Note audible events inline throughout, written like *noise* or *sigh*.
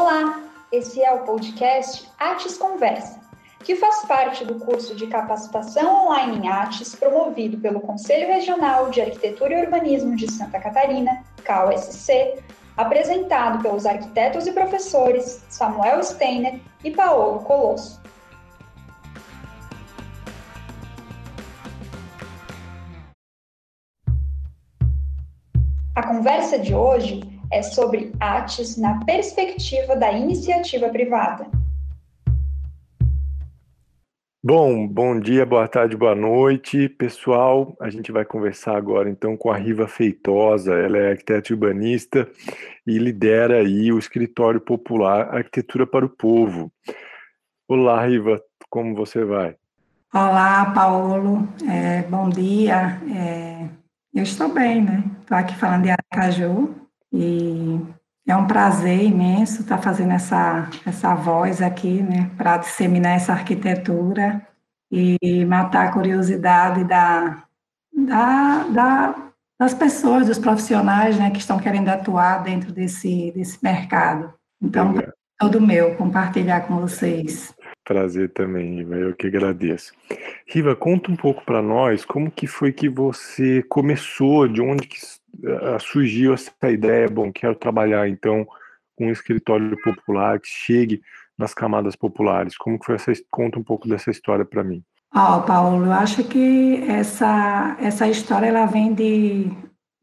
Olá, esse é o podcast Artes Conversa, que faz parte do curso de capacitação online em artes promovido pelo Conselho Regional de Arquitetura e Urbanismo de Santa Catarina, CAUSC, apresentado pelos arquitetos e professores Samuel Steiner e Paolo Colosso. A conversa de hoje é sobre artes na perspectiva da iniciativa privada. Bom, bom dia, boa tarde, boa noite, pessoal. A gente vai conversar agora então com a Riva Feitosa. Ela é arquiteta urbanista e lidera aí o escritório popular Arquitetura para o Povo. Olá, Riva, como você vai? Olá, Paulo. É, bom dia. É, eu estou bem, né? Estou aqui falando de Aracaju e é um prazer imenso estar fazendo essa, essa voz aqui, né? Para disseminar essa arquitetura e matar a curiosidade da, da, da, das pessoas, dos profissionais, né? Que estão querendo atuar dentro desse, desse mercado. Então, é todo meu compartilhar com vocês. Prazer também, Riva, eu que agradeço. Riva, conta um pouco para nós como que foi que você começou, de onde que surgiu essa ideia, bom, quero trabalhar então com um escritório popular que chegue nas camadas populares. Como que foi essa, conta um pouco dessa história para mim. Ó, oh, Paulo, eu acho que essa, essa história ela vem de,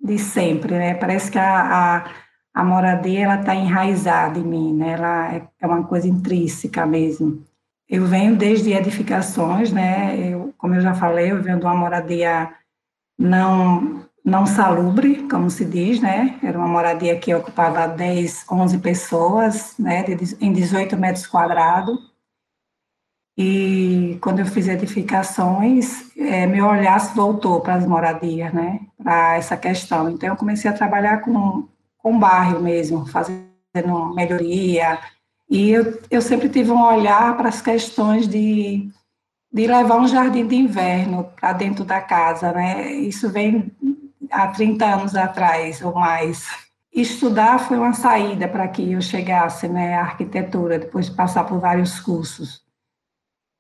de sempre, né? Parece que a, a, a moradia ela está enraizada em mim, né? Ela é, é uma coisa intrínseca mesmo. Eu venho desde edificações, né? Eu, como eu já falei, eu venho de uma moradia não não salubre, como se diz, né? Era uma moradia que ocupava 10, 11 pessoas, né? De, em 18 metros quadrados. E quando eu fiz edificações, é, meu olhar se voltou para as moradias, né? Para essa questão. Então, eu comecei a trabalhar com, com bairro mesmo, fazendo melhoria, e eu, eu sempre tive um olhar para as questões de, de levar um jardim de inverno para dentro da casa, né? Isso vem há 30 anos atrás ou mais. Estudar foi uma saída para que eu chegasse né, à arquitetura, depois de passar por vários cursos.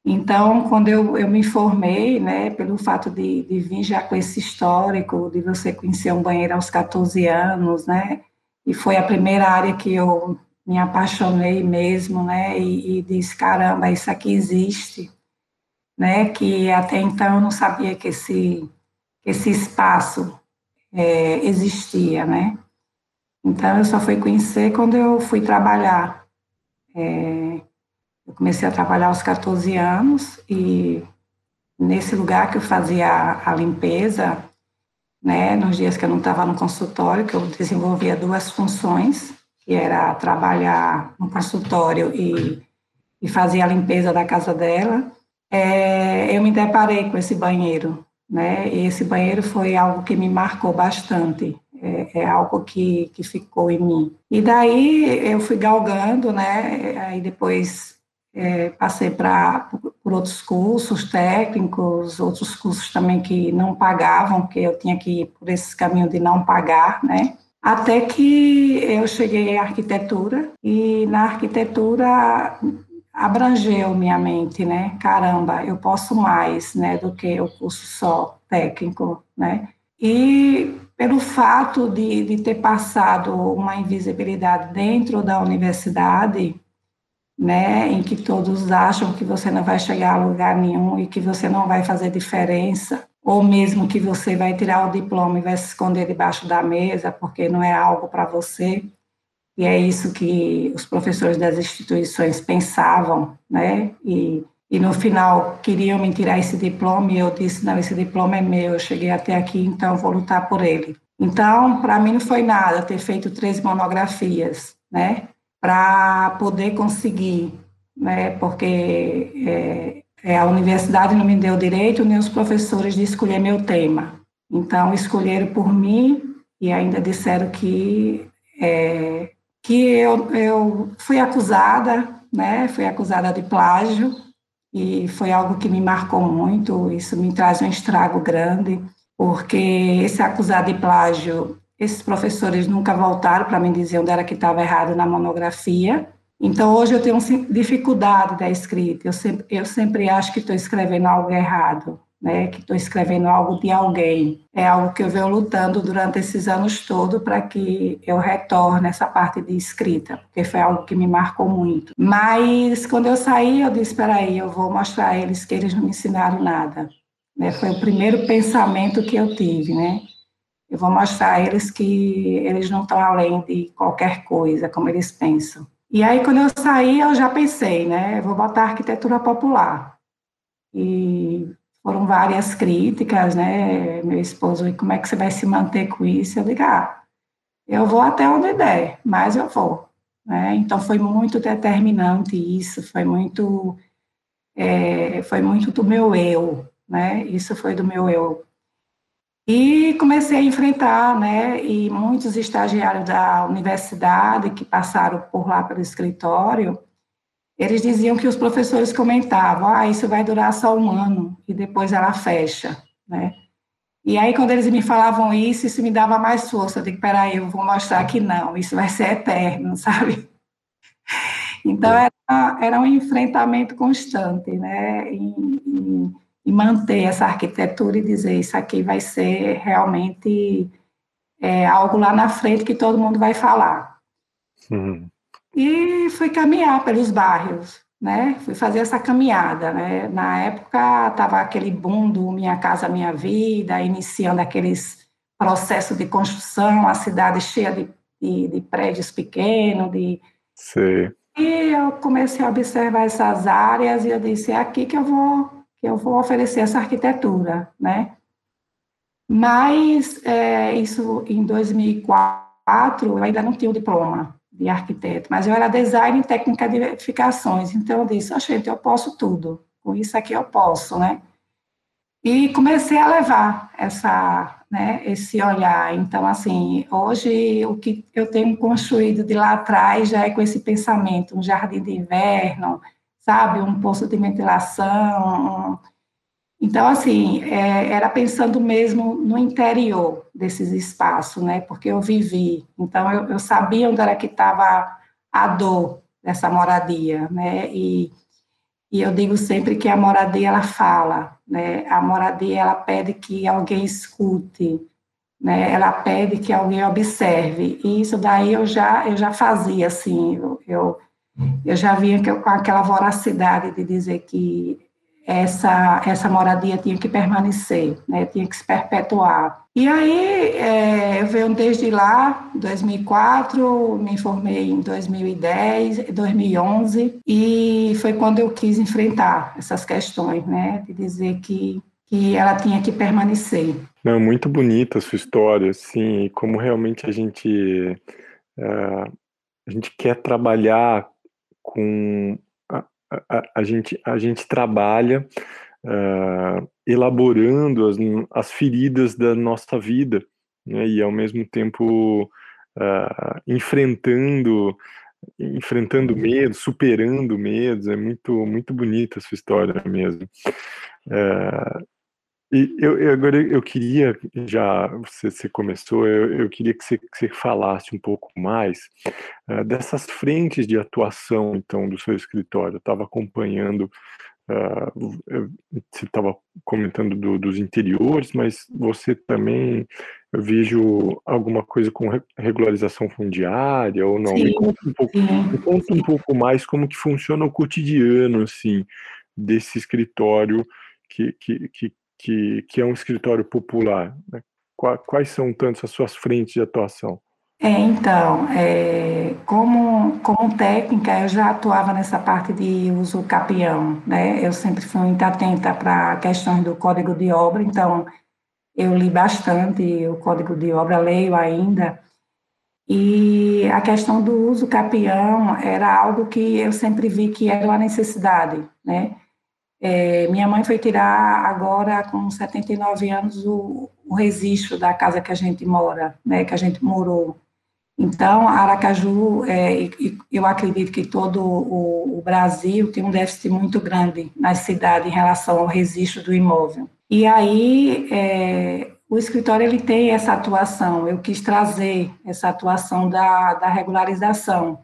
Então, quando eu, eu me formei, né, pelo fato de, de vir já com esse histórico, de você conhecer um banheiro aos 14 anos, né, e foi a primeira área que eu me apaixonei mesmo, né, e, e disse, caramba, isso aqui existe, né, que até então eu não sabia que esse, esse espaço é, existia, né. Então, eu só fui conhecer quando eu fui trabalhar. É, eu comecei a trabalhar aos 14 anos e nesse lugar que eu fazia a, a limpeza, né, nos dias que eu não estava no consultório, que eu desenvolvia duas funções, que era trabalhar no consultório e, e fazer a limpeza da casa dela, é, eu me deparei com esse banheiro, né? Esse banheiro foi algo que me marcou bastante, é, é, algo que, que ficou em mim. E daí eu fui galgando, né? Aí depois é, passei para por outros cursos técnicos, outros cursos também que não pagavam, porque eu tinha que ir por esse caminho de não pagar, né? Até que eu cheguei à arquitetura e na arquitetura abrangeu minha mente, né? Caramba, eu posso mais, né, do que o curso só técnico, né? E pelo fato de, de ter passado uma invisibilidade dentro da universidade, né, em que todos acham que você não vai chegar a lugar nenhum e que você não vai fazer diferença, ou mesmo que você vai tirar o diploma e vai se esconder debaixo da mesa porque não é algo para você. E é isso que os professores das instituições pensavam, né? E, e no final queriam me tirar esse diploma e eu disse: não, esse diploma é meu, eu cheguei até aqui, então vou lutar por ele. Então, para mim não foi nada ter feito três monografias, né? Para poder conseguir, né? Porque é, é, a universidade não me deu direito, nem os professores de escolher meu tema. Então, escolheram por mim e ainda disseram que, é, que eu, eu fui acusada, né? Fui acusada de plágio e foi algo que me marcou muito. Isso me traz um estrago grande, porque esse acusado de plágio, esses professores nunca voltaram para me dizer onde era que estava errado na monografia, Então, hoje eu tenho dificuldade da escrita, eu sempre, eu sempre acho que estou escrevendo algo errado, né, que estou escrevendo algo de alguém. É algo que eu venho lutando durante esses anos todos para que eu retorne essa parte de escrita, porque foi algo que me marcou muito. Mas, quando eu saí, eu disse, espera aí, eu vou mostrar a eles que eles não me ensinaram nada. Né, foi o primeiro pensamento que eu tive, né? Eu vou mostrar a eles que eles não estão além de qualquer coisa, como eles pensam. E aí, quando eu saí, eu já pensei, né? Vou botar arquitetura popular. E foram várias críticas, né? Meu esposo, e como é que você vai se manter com isso? Eu digo, ah, eu vou até onde der, mas eu vou. Né? Então, foi muito determinante isso, foi muito, é, foi muito do meu eu, né? Isso foi do meu eu e comecei a enfrentar, né, e muitos estagiários da universidade que passaram por lá pelo escritório, eles diziam que os professores comentavam, ah, isso vai durar só um ano, e depois ela fecha, né. E aí, quando eles me falavam isso, isso me dava mais força, eu digo, peraí, eu vou mostrar que não, isso vai ser eterno, *laughs* sabe? Então, era, era um enfrentamento constante, né, e, e manter essa arquitetura e dizer isso aqui vai ser realmente é, algo lá na frente que todo mundo vai falar. Uhum. E fui caminhar pelos bairros, né? Fui fazer essa caminhada, né? Na época estava aquele boom do Minha Casa Minha Vida, iniciando aqueles processos de construção, a cidade cheia de, de, de prédios pequenos, de... Sim. E eu comecei a observar essas áreas e eu disse, é aqui que eu vou eu vou oferecer essa arquitetura, né? Mas é, isso em 2004 eu ainda não tinha o diploma de arquiteto, mas eu era design e técnica de edificações, então eu disse, oh, eu posso tudo, com isso aqui eu posso, né? E comecei a levar essa, né, esse olhar. Então, assim, hoje o que eu tenho construído de lá atrás já é com esse pensamento, um jardim de inverno, sabe, um poço de ventilação. Então, assim, é, era pensando mesmo no interior desses espaços, né? Porque eu vivi, então eu, eu sabia onde era que estava a dor dessa moradia, né? E, e eu digo sempre que a moradia ela fala, né? A moradia ela pede que alguém escute, né? Ela pede que alguém observe. E isso daí eu já eu já fazia assim, eu, eu eu já vinha com aquela voracidade de dizer que essa, essa moradia tinha que permanecer, né, tinha que se perpetuar. E aí, é, eu venho desde lá, 2004, me formei em 2010, 2011, e foi quando eu quis enfrentar essas questões, né, de dizer que, que ela tinha que permanecer. Não, muito bonita a sua história, assim, como realmente a gente, uh, a gente quer trabalhar com a, a, gente, a gente trabalha uh, elaborando as, as feridas da nossa vida, né, e ao mesmo tempo uh, enfrentando enfrentando medos, superando medos, é muito muito bonita a sua história mesmo. Uh, e eu, eu, agora eu queria, já você, você começou, eu, eu, queria que você, que você, falasse um pouco mais uh, dessas frentes de atuação, então, do seu escritório. Eu estava acompanhando, uh, você estava comentando do, dos interiores, mas você também, eu vejo alguma coisa com regularização fundiária ou não? Sim, me, conta um pouco, me conta um pouco mais como que funciona o cotidiano, assim, desse escritório que, que, que que, que é um escritório popular? Né? Quais são tanto as suas frentes de atuação? É, então, é, como, como técnica, eu já atuava nessa parte de uso capião, né? Eu sempre fui muito atenta para questões do código de obra, então eu li bastante o código de obra, leio ainda, e a questão do uso capião era algo que eu sempre vi que era uma necessidade, né? É, minha mãe foi tirar agora, com 79 anos, o, o registro da casa que a gente mora, né, que a gente morou. Então, Aracaju, é, eu acredito que todo o, o, Brasil tem um déficit muito grande nas cidades em relação ao registro do imóvel. E aí, é, o escritório ele tem essa atuação, eu quis trazer essa atuação da, da regularização,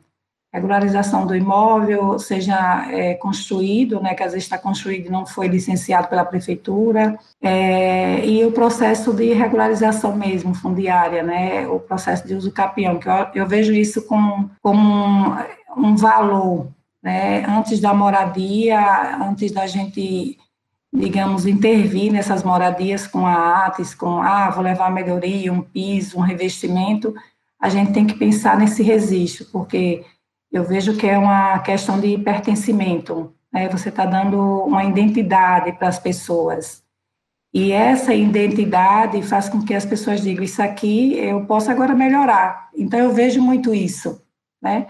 regularização do imóvel seja é, construído, né, que às vezes está construído e não foi licenciado pela prefeitura, é, e o processo de regularização mesmo, fundiária, né, o processo de uso capião, que eu, eu vejo isso como, como um, um valor, né, antes da moradia, antes da gente digamos, intervir nessas moradias com a ATES, com, ah, vou levar a melhoria, um piso, um revestimento, a gente tem que pensar nesse registro, porque eu vejo que é uma questão de pertencimento, né? Você está dando uma identidade para as pessoas. E essa identidade faz com que as pessoas digam: Isso aqui eu posso agora melhorar. Então, eu vejo muito isso, né?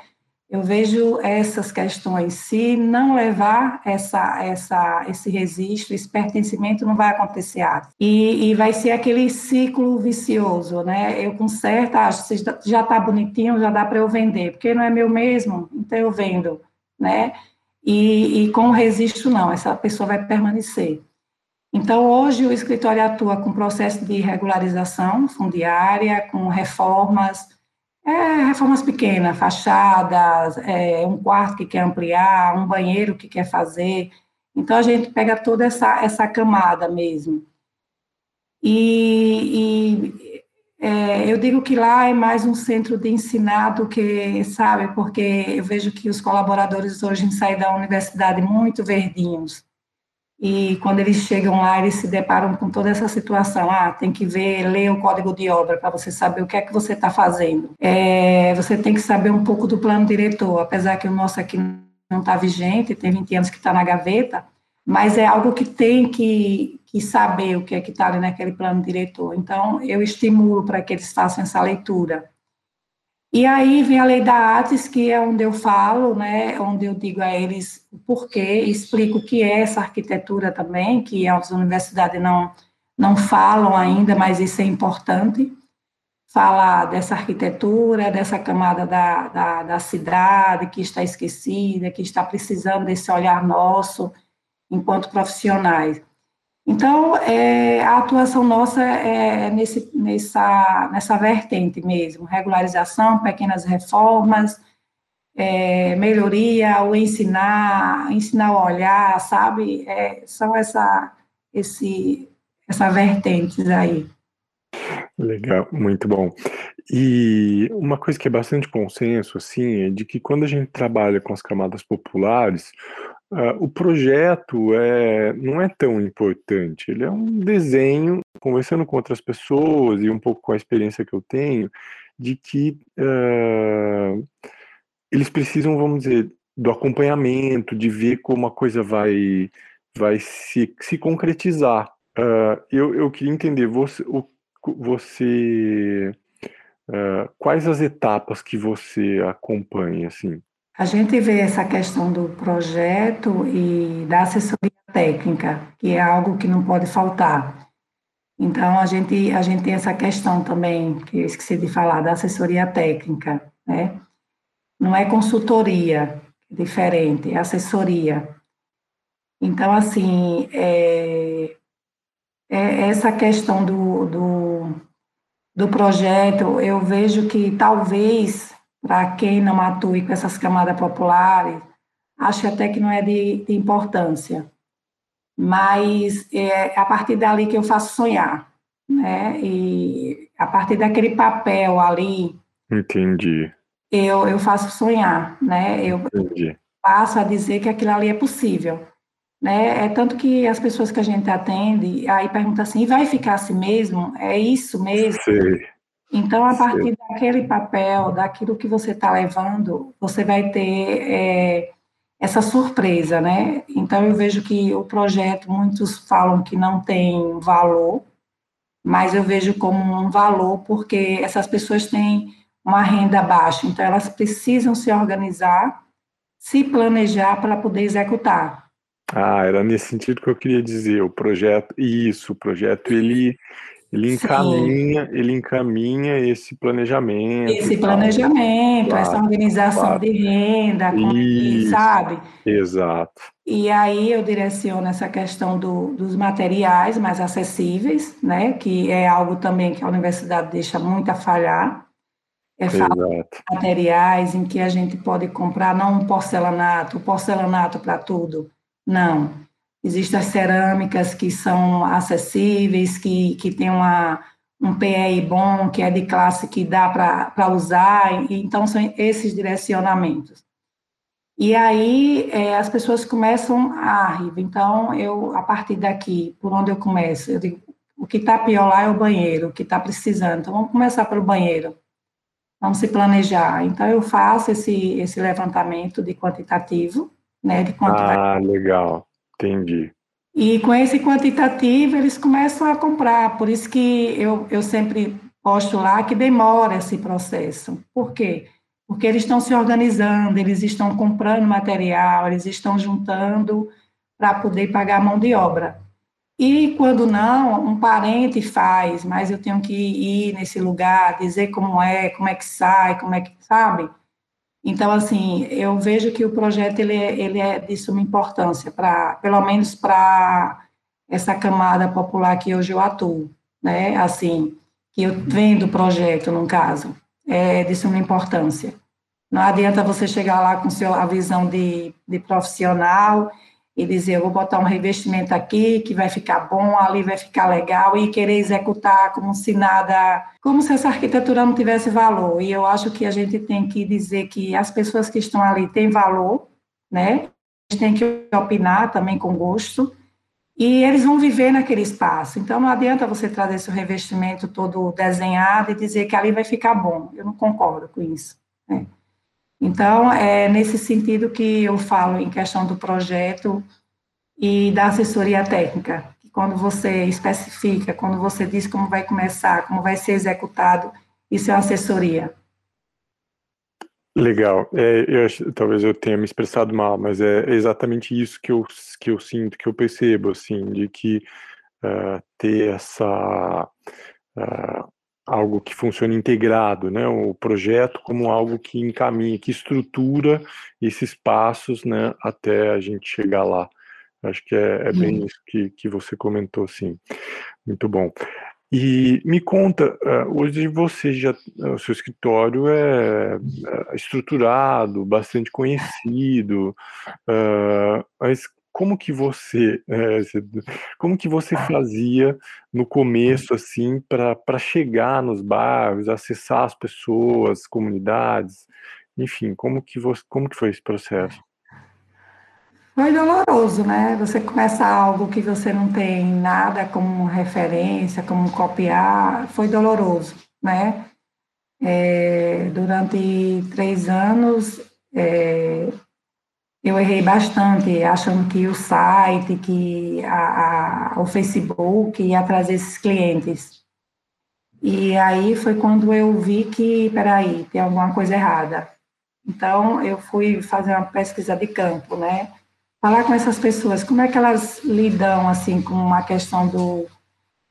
Eu vejo essas questões. Se não levar essa, essa, esse registro, esse pertencimento, não vai acontecer. E, e vai ser aquele ciclo vicioso, né? Eu conserto, que já está bonitinho, já dá para eu vender, porque não é meu mesmo, então eu vendo, né? E, e com o registro, não, essa pessoa vai permanecer. Então, hoje o escritório atua com processo de regularização fundiária, com reformas, é, reformas pequenas, fachadas, é, um quarto que quer ampliar, um banheiro que quer fazer. Então, a gente pega toda essa, essa camada mesmo. E, e é, eu digo que lá é mais um centro de ensinar do que, sabe, porque eu vejo que os colaboradores hoje saem da universidade muito verdinhos. E quando eles chegam lá, eles se deparam com toda essa situação. Ah, tem que ver, ler o código de obra para você saber o que é que você está fazendo. É, você tem que saber um pouco do plano diretor, apesar que o nosso aqui não está vigente, tem 20 anos que está na gaveta, mas é algo que tem que, que saber o que é que está ali naquele plano diretor. Então, eu estimulo para que eles façam essa leitura. E aí vem a lei da ATES, que é onde eu falo, né, onde eu digo a eles o porquê, explico o que é essa arquitetura também, que as universidades não, não falam ainda, mas isso é importante, falar dessa arquitetura, dessa camada da, da, da cidade que está esquecida, que está precisando desse olhar nosso enquanto profissionais. Então, é, a atuação nossa é nesse, nessa, nessa vertente mesmo, regularização, pequenas reformas, é, melhoria, o ensinar, ensinar a olhar, sabe? É, são essa, esse, essa vertentes aí. Legal, muito bom. E uma coisa que é bastante consenso, assim, é de que quando a gente trabalha com as camadas populares, Uh, o projeto é, não é tão importante, ele é um desenho, conversando com outras pessoas e um pouco com a experiência que eu tenho, de que uh, eles precisam, vamos dizer, do acompanhamento, de ver como a coisa vai, vai se, se concretizar. Uh, eu, eu queria entender, você, o, você quais as etapas que você acompanha, assim? A gente vê essa questão do projeto e da assessoria técnica, que é algo que não pode faltar. Então, a gente, a gente tem essa questão também, que eu esqueci de falar, da assessoria técnica, né? Não é consultoria, é diferente, é assessoria. Então, assim, é, é essa questão do, do, do projeto, eu vejo que talvez para quem não atue com essas camadas populares, acho até que não é de, de importância. Mas é a partir dali que eu faço sonhar, né? E a partir daquele papel ali. Entendi. Eu, eu faço sonhar, né? Eu Entendi. passo a dizer que aquilo ali é possível. Né? É tanto que as pessoas que a gente atende aí perguntam assim, vai ficar assim mesmo? É isso mesmo? Sei. Então, a partir daquele papel, daquilo que você está levando, você vai ter é, essa surpresa, né? Então, eu vejo que o projeto, muitos falam que não tem valor, mas eu vejo como um valor porque essas pessoas têm uma renda baixa, então elas precisam se organizar, se planejar para poder executar. Ah, era nesse sentido que eu queria dizer, o projeto, isso, o projeto, ele ele encaminha, ele encaminha esse planejamento. Esse planejamento, claro, essa organização claro. de renda, Isso, sabe? Exato. E aí eu direciono essa questão do, dos materiais mais acessíveis, né? Que é algo também que a universidade deixa muito a falhar. é, materiais em que a gente pode comprar não um porcelanato, porcelanato para tudo. Não. Existem as cerâmicas que são acessíveis, que, que tem uma, um PEI bom, que é de classe que dá para usar, então são esses direcionamentos. E aí é, as pessoas começam a rir. Então, eu, a partir daqui, por onde eu começo, eu digo, o que está pior lá é o banheiro, o que está precisando. Então, vamos começar pelo banheiro. Vamos se planejar. Então, eu faço esse, esse levantamento de quantitativo, né? De quantitativo. Ah, legal. Entendi. E com esse quantitativo, eles começam a comprar. Por isso que eu, eu sempre posto lá que demora esse processo. Por quê? Porque eles estão se organizando, eles estão comprando material, eles estão juntando para poder pagar a mão de obra. E quando não, um parente faz, mas eu tenho que ir nesse lugar, dizer como é, como é que sai, como é que, sabe? Então, assim, eu vejo que o projeto ele é, ele é de suma importância, para, pelo menos para essa camada popular que hoje eu atuo, né? Assim, que eu vendo o projeto, no caso, é de suma importância. Não adianta você chegar lá com seu, a visão de, de profissional e dizer, eu vou botar um revestimento aqui que vai ficar bom, ali vai ficar legal, e querer executar como se nada, como se essa arquitetura não tivesse valor. E eu acho que a gente tem que dizer que as pessoas que estão ali têm valor, né? Gente tem que opinar também com gosto, e eles vão viver naquele espaço. Então, não adianta você trazer seu revestimento todo desenhado e dizer que ali vai ficar bom. Eu não concordo com isso. Né? Então, é nesse sentido que eu falo em questão do projeto e da assessoria técnica. Quando você especifica, quando você diz como vai começar, como vai ser executado, isso é assessoria. Legal. É, eu, talvez eu tenha me expressado mal, mas é exatamente isso que eu, que eu sinto, que eu percebo, assim, de que uh, ter essa uh, algo que funcione integrado, né? O projeto como algo que encaminha, que estrutura esses passos, né? Até a gente chegar lá. Acho que é, é bem isso que, que você comentou, sim. Muito bom. E me conta, hoje você já, o seu escritório é, é estruturado, bastante conhecido, mas como que você, é, como que você fazia no começo assim para chegar nos bairros, acessar as pessoas, comunidades, enfim, como que você, como que foi esse processo? Foi doloroso, né? Você começa algo que você não tem nada como referência, como copiar, foi doloroso, né? É, durante três anos, é, eu errei bastante, achando que o site, que a, a, o Facebook ia trazer esses clientes. E aí foi quando eu vi que, peraí, tem alguma coisa errada. Então, eu fui fazer uma pesquisa de campo, né? Falar com essas pessoas, como é que elas lidam, assim, com a questão do,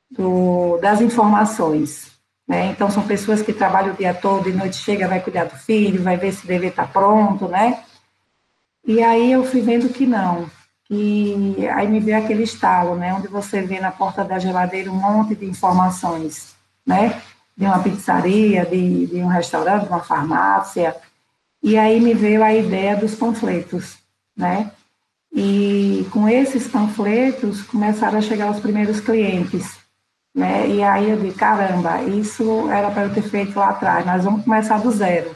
do das informações, né? Então, são pessoas que trabalham o dia todo e noite chega, vai cuidar do filho, vai ver se deve estar pronto, né? E aí eu fui vendo que não. E aí me veio aquele estalo, né? Onde você vê na porta da geladeira um monte de informações, né? De uma pizzaria, de, de um restaurante, de uma farmácia. E aí me veio a ideia dos panfletos, né? E com esses panfletos começaram a chegar os primeiros clientes, né? E aí eu disse, caramba, isso era para eu ter feito lá atrás, nós vamos começar do zero.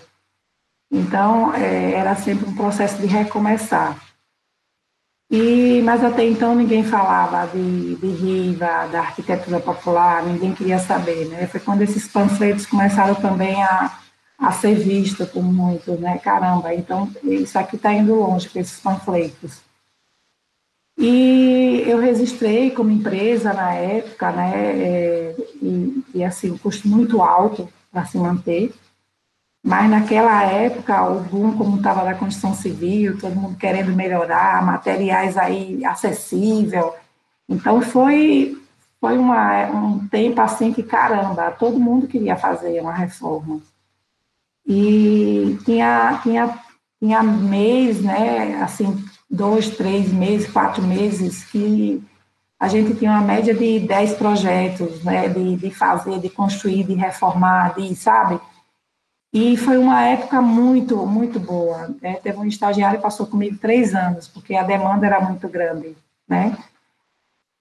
Então, é, era sempre um processo de recomeçar. E, mas até então ninguém falava de, de Riva, da arquitetura popular, ninguém queria saber, né? Foi quando esses panfletos começaram também a, a ser vistos por muitos, né? Caramba, então isso aqui está indo longe com esses panfletos. E eu registrei como empresa na época, né? É, e, e assim, um custo muito alto para se manter. Mas naquela época, o boom, como estava da construção civil, todo mundo querendo melhorar, materiais aí acessível. Então, foi, foi uma, um tempo assim que, caramba, todo mundo queria fazer uma reforma. E tinha, tinha, tinha mês, né, assim, dois, três meses, quatro meses, que a gente tinha uma média de dez projetos, né, de, de fazer, de construir, de reformar, de, sabe? E foi uma época muito, muito boa. Né? Teve um estagiário que passou comigo três anos, porque a demanda era muito grande, né?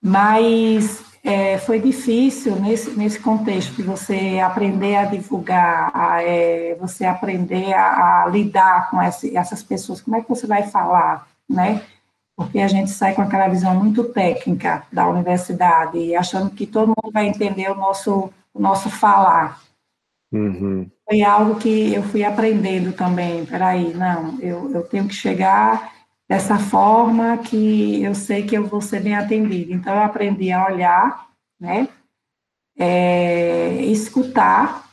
Mas é, foi difícil nesse, nesse contexto de você aprender a divulgar, a, é, você aprender a, a lidar com esse, essas pessoas. Como é que você vai falar, né? Porque a gente sai com aquela visão muito técnica da universidade, achando que todo mundo vai entender o nosso, o nosso falar. Uhum. Foi algo que eu fui aprendendo também. Peraí, não, eu, eu tenho que chegar dessa forma que eu sei que eu vou ser bem atendida. Então, eu aprendi a olhar, né, é, escutar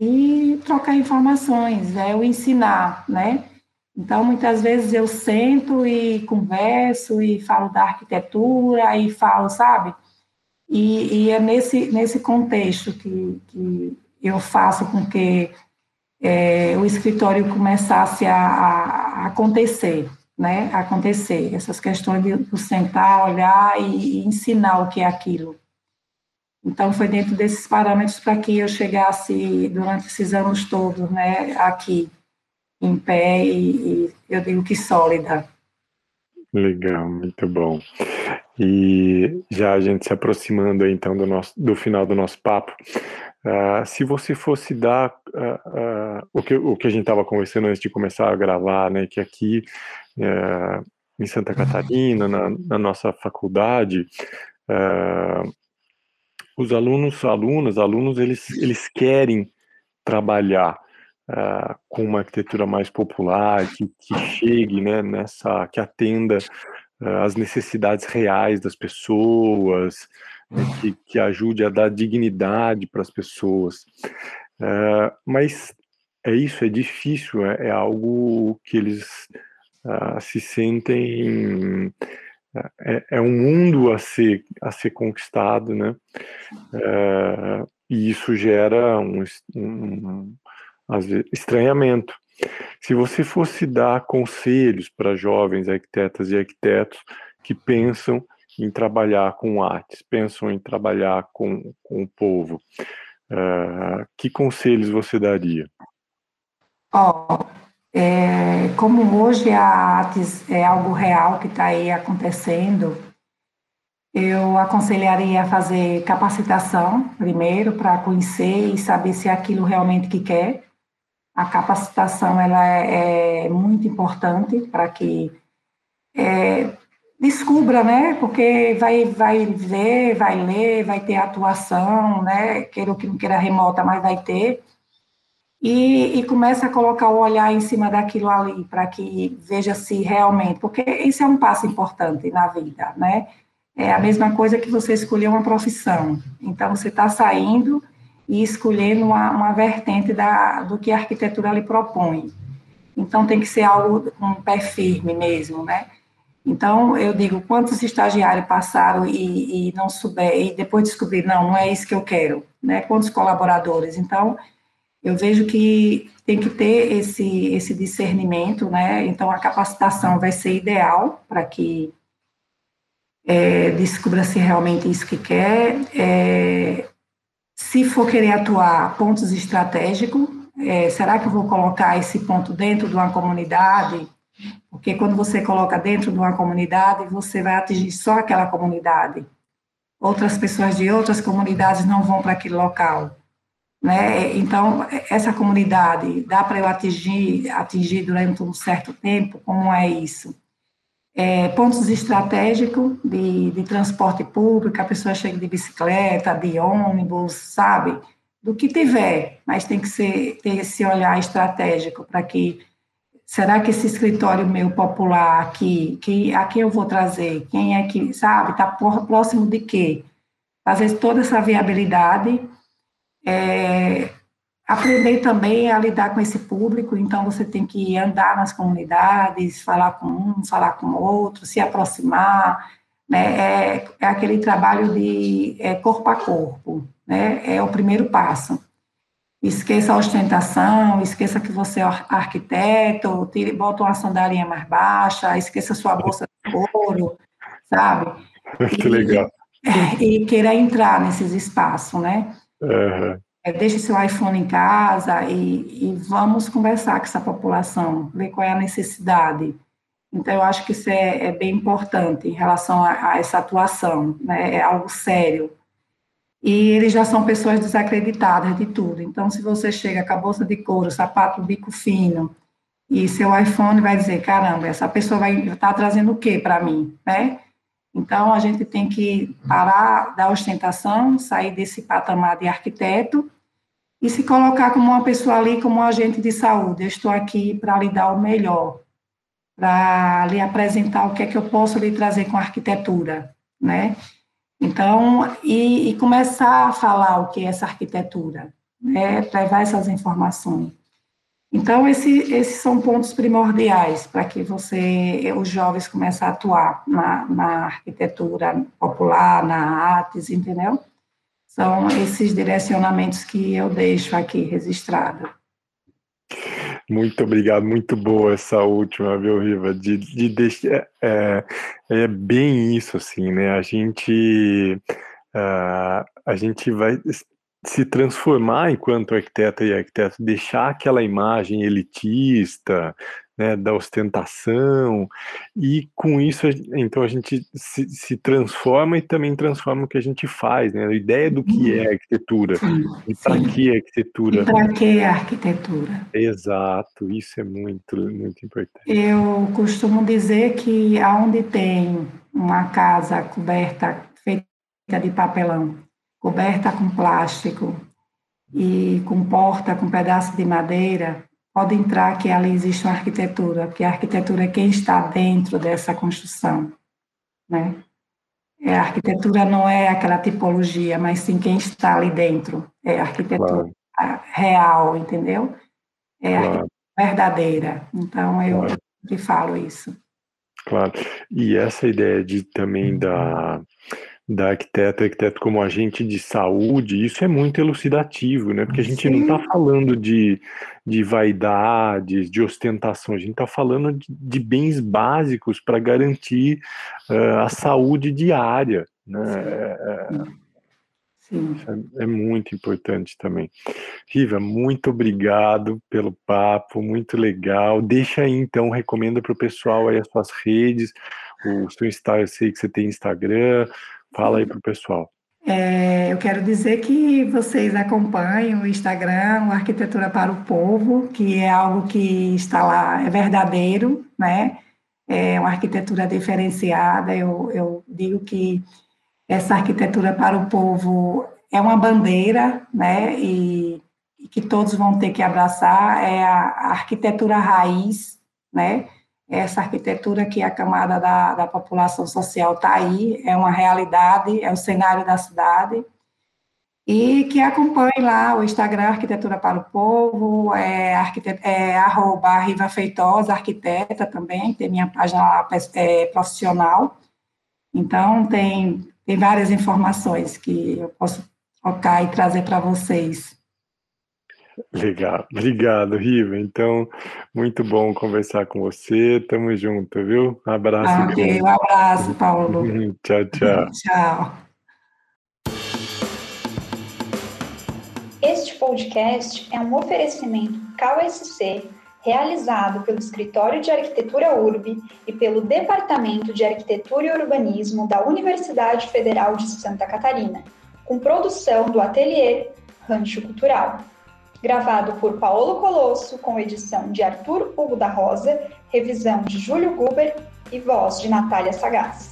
e trocar informações, é o ensinar, né? Então, muitas vezes eu sento e converso e falo da arquitetura e falo, sabe? E, e é nesse, nesse contexto que, que eu faço com que é, o escritório começasse a, a acontecer, né, acontecer, essas questões de, de sentar, olhar e, e, ensinar o que é aquilo. Então, foi dentro desses parâmetros para que eu chegasse, durante esses anos todos, né, aqui, em pé e, e eu digo que sólida. Legal, muito bom. E já a gente se aproximando então do, nosso, do final do nosso papo, uh, se você fosse dar uh, uh, o, que, o que a gente estava conversando antes de começar a gravar, né, que aqui é, em Santa Catarina, na, na nossa faculdade, os alunos, alunas, alunos, eles, eles querem trabalhar com uma arquitetura mais popular, que, que chegue né, nessa, que atenda as necessidades reais das pessoas, né, que, que ajude a dar dignidade para as pessoas. mas é isso, é difícil, é, é algo que eles uh, se sentem é, é, um mundo a ser a ser conquistado, né? Uh, e isso gera um, um vezes, estranhamento. Se você fosse dar conselhos para jovens arquitetas e arquitetos que pensam em trabalhar com artes, pensam em trabalhar com, com o povo, uh, que conselhos você daria? Oh, é, como hoje a ATES é algo real que está aí acontecendo, eu aconselharia a fazer capacitação primeiro para conhecer e saber se é aquilo realmente que quer. A capacitação ela é, é muito importante para que é, descubra, né? Porque vai, vai ver, vai ler, vai ter atuação, né? Queira que não queira remota, mas vai ter e, e começa a colocar o olhar em cima daquilo ali, para que veja se realmente, porque isso é um passo importante na vida, né? É a mesma coisa que você escolher uma profissão. Então, você está saindo e escolhendo uma, uma vertente da, do que a arquitetura lhe propõe. Então, tem que ser algo com um pé firme mesmo, né? Então, eu digo, quantos estagiários passaram e, e não souber, e depois descobrir, não, não é isso que eu quero, né? Quantos colaboradores? Então, eu vejo que tem que ter esse, esse discernimento, né? Então, a capacitação vai ser ideal para que é, descubra se realmente isso que quer. É, se for querer atuar, pontos estratégicos. É, será que eu vou colocar esse ponto dentro de uma comunidade? Porque quando você coloca dentro de uma comunidade, você vai atingir só aquela comunidade. Outras pessoas de outras comunidades não vão para aquele local. Né? Então, essa comunidade, dá para eu atingir, atingir durante um certo tempo? Como é isso? É, pontos estratégicos de, de transporte público, a pessoa chega de bicicleta, de ônibus, sabe? Do que tiver, mas tem que ser, ter esse olhar estratégico para que será que esse escritório meu popular aqui, que, a quem eu vou trazer? Quem é que, sabe, está próximo de quê? Fazer toda essa viabilidade é, aprender também a lidar com esse público, então você tem que andar nas comunidades, falar com um, falar com outro, se aproximar, né? É, é aquele trabalho de é, corpo a corpo, né? É o primeiro passo. Esqueça a ostentação, esqueça que você é arquiteto, tire, bota uma sandalinha mais baixa, esqueça sua bolsa de couro, sabe? *laughs* Que legal. E, e queira entrar nesses espaços, né? Uhum. é, deixe seu iPhone em casa e, e, vamos conversar com essa população, ver qual é a necessidade. Então, eu acho que isso é, é bem importante em relação a, a, essa atuação, né? é algo sério. E eles já são pessoas desacreditadas de tudo. Então, se você chega com a bolsa de couro, sapato bico fino, e seu iPhone vai dizer, caramba, essa pessoa vai estar tá trazendo o quê para mim, né? Então, a gente tem que parar da ostentação, sair desse patamar de arquiteto e se colocar como uma pessoa ali, como um agente de saúde. Eu estou aqui para lhe dar o melhor, para lhe apresentar o que é que eu posso lhe trazer com arquitetura, né? Então, e, e começar a falar o que é essa arquitetura, né? Levar essas informações. Então, esse, esses são pontos primordiais para que você, os jovens, comecem a atuar na, na arquitetura popular, na artes, entendeu? São esses direcionamentos que eu deixo aqui registrado. Muito obrigado, muito boa essa última, viu, Riva? De, de deixar, é, é, é bem isso, assim, né? A gente, uh, a gente vai se transformar enquanto arquiteto e arquiteto, deixar aquela imagem elitista, né, da ostentação, e com isso, então a gente se, se, transforma e também transforma o que a gente faz, né, a ideia do que é arquitetura, sim, e para que é arquitetura. Para que é arquitetura. Exato, isso é muito, muito importante. Eu costumo dizer que aonde tem uma casa coberta, feita de papelão, coberta com plástico e com porta com pedaço de madeira, pode entrar que ali existe uma arquitetura, porque a arquitetura é quem está dentro dessa construção, né? É, a arquitetura não é aquela tipologia, mas sim quem está ali dentro. É a arquitetura claro. real, entendeu? É a claro. verdadeira. Então, eu claro. sempre falo isso. Claro. E essa ideia de também da da arquiteta, arquiteto como agente de saúde, isso é muito elucidativo, né? Porque a gente Sim. não está falando de, de vaidades, de ostentação, a gente está falando de, de, bens básicos para garantir uh, a saúde diária, né? É, é, Sim. É, é, muito importante também. Riva, muito obrigado pelo papo, muito legal. Deixa aí então, recomenda para o pessoal aí as suas redes, o seu Instagram, eu sei que você tem Instagram, Fala aí para o pessoal. É, eu quero dizer que vocês acompanhem o Instagram, o Arquitetura para o Povo, que é algo que está lá, é verdadeiro, né? É uma arquitetura diferenciada. Eu, eu digo que essa arquitetura para o povo é uma bandeira, né? E, e que todos vão ter que abraçar. É a, a arquitetura raiz, né? Essa arquitetura que a camada da, da população social está aí, é uma realidade, é o cenário da cidade, e que acompanhe lá o Instagram Arquitetura para o Povo, é, arquitet, é arroba Riva Feitosa, arquiteta também, tem minha página lá é, profissional, então tem, tem várias informações que eu posso tocar e trazer para vocês. Legal, obrigado, Riva. Então, muito bom conversar com você. Tamo junto, viu? Um abraço. Ok, um abraço, Paulo. tchau, tchau. *laughs* tchau. Este podcast é um oferecimento KSC realizado pelo Escritório de Arquitetura URB e pelo Departamento de Arquitetura e Urbanismo da Universidade Federal de Santa Catarina, com produção do Ateliê Rancho Cultural gravado por Paulo Colosso, com edição de Arthur Hugo da Rosa, revisão de Júlio Guber e voz de Natália Sagaz.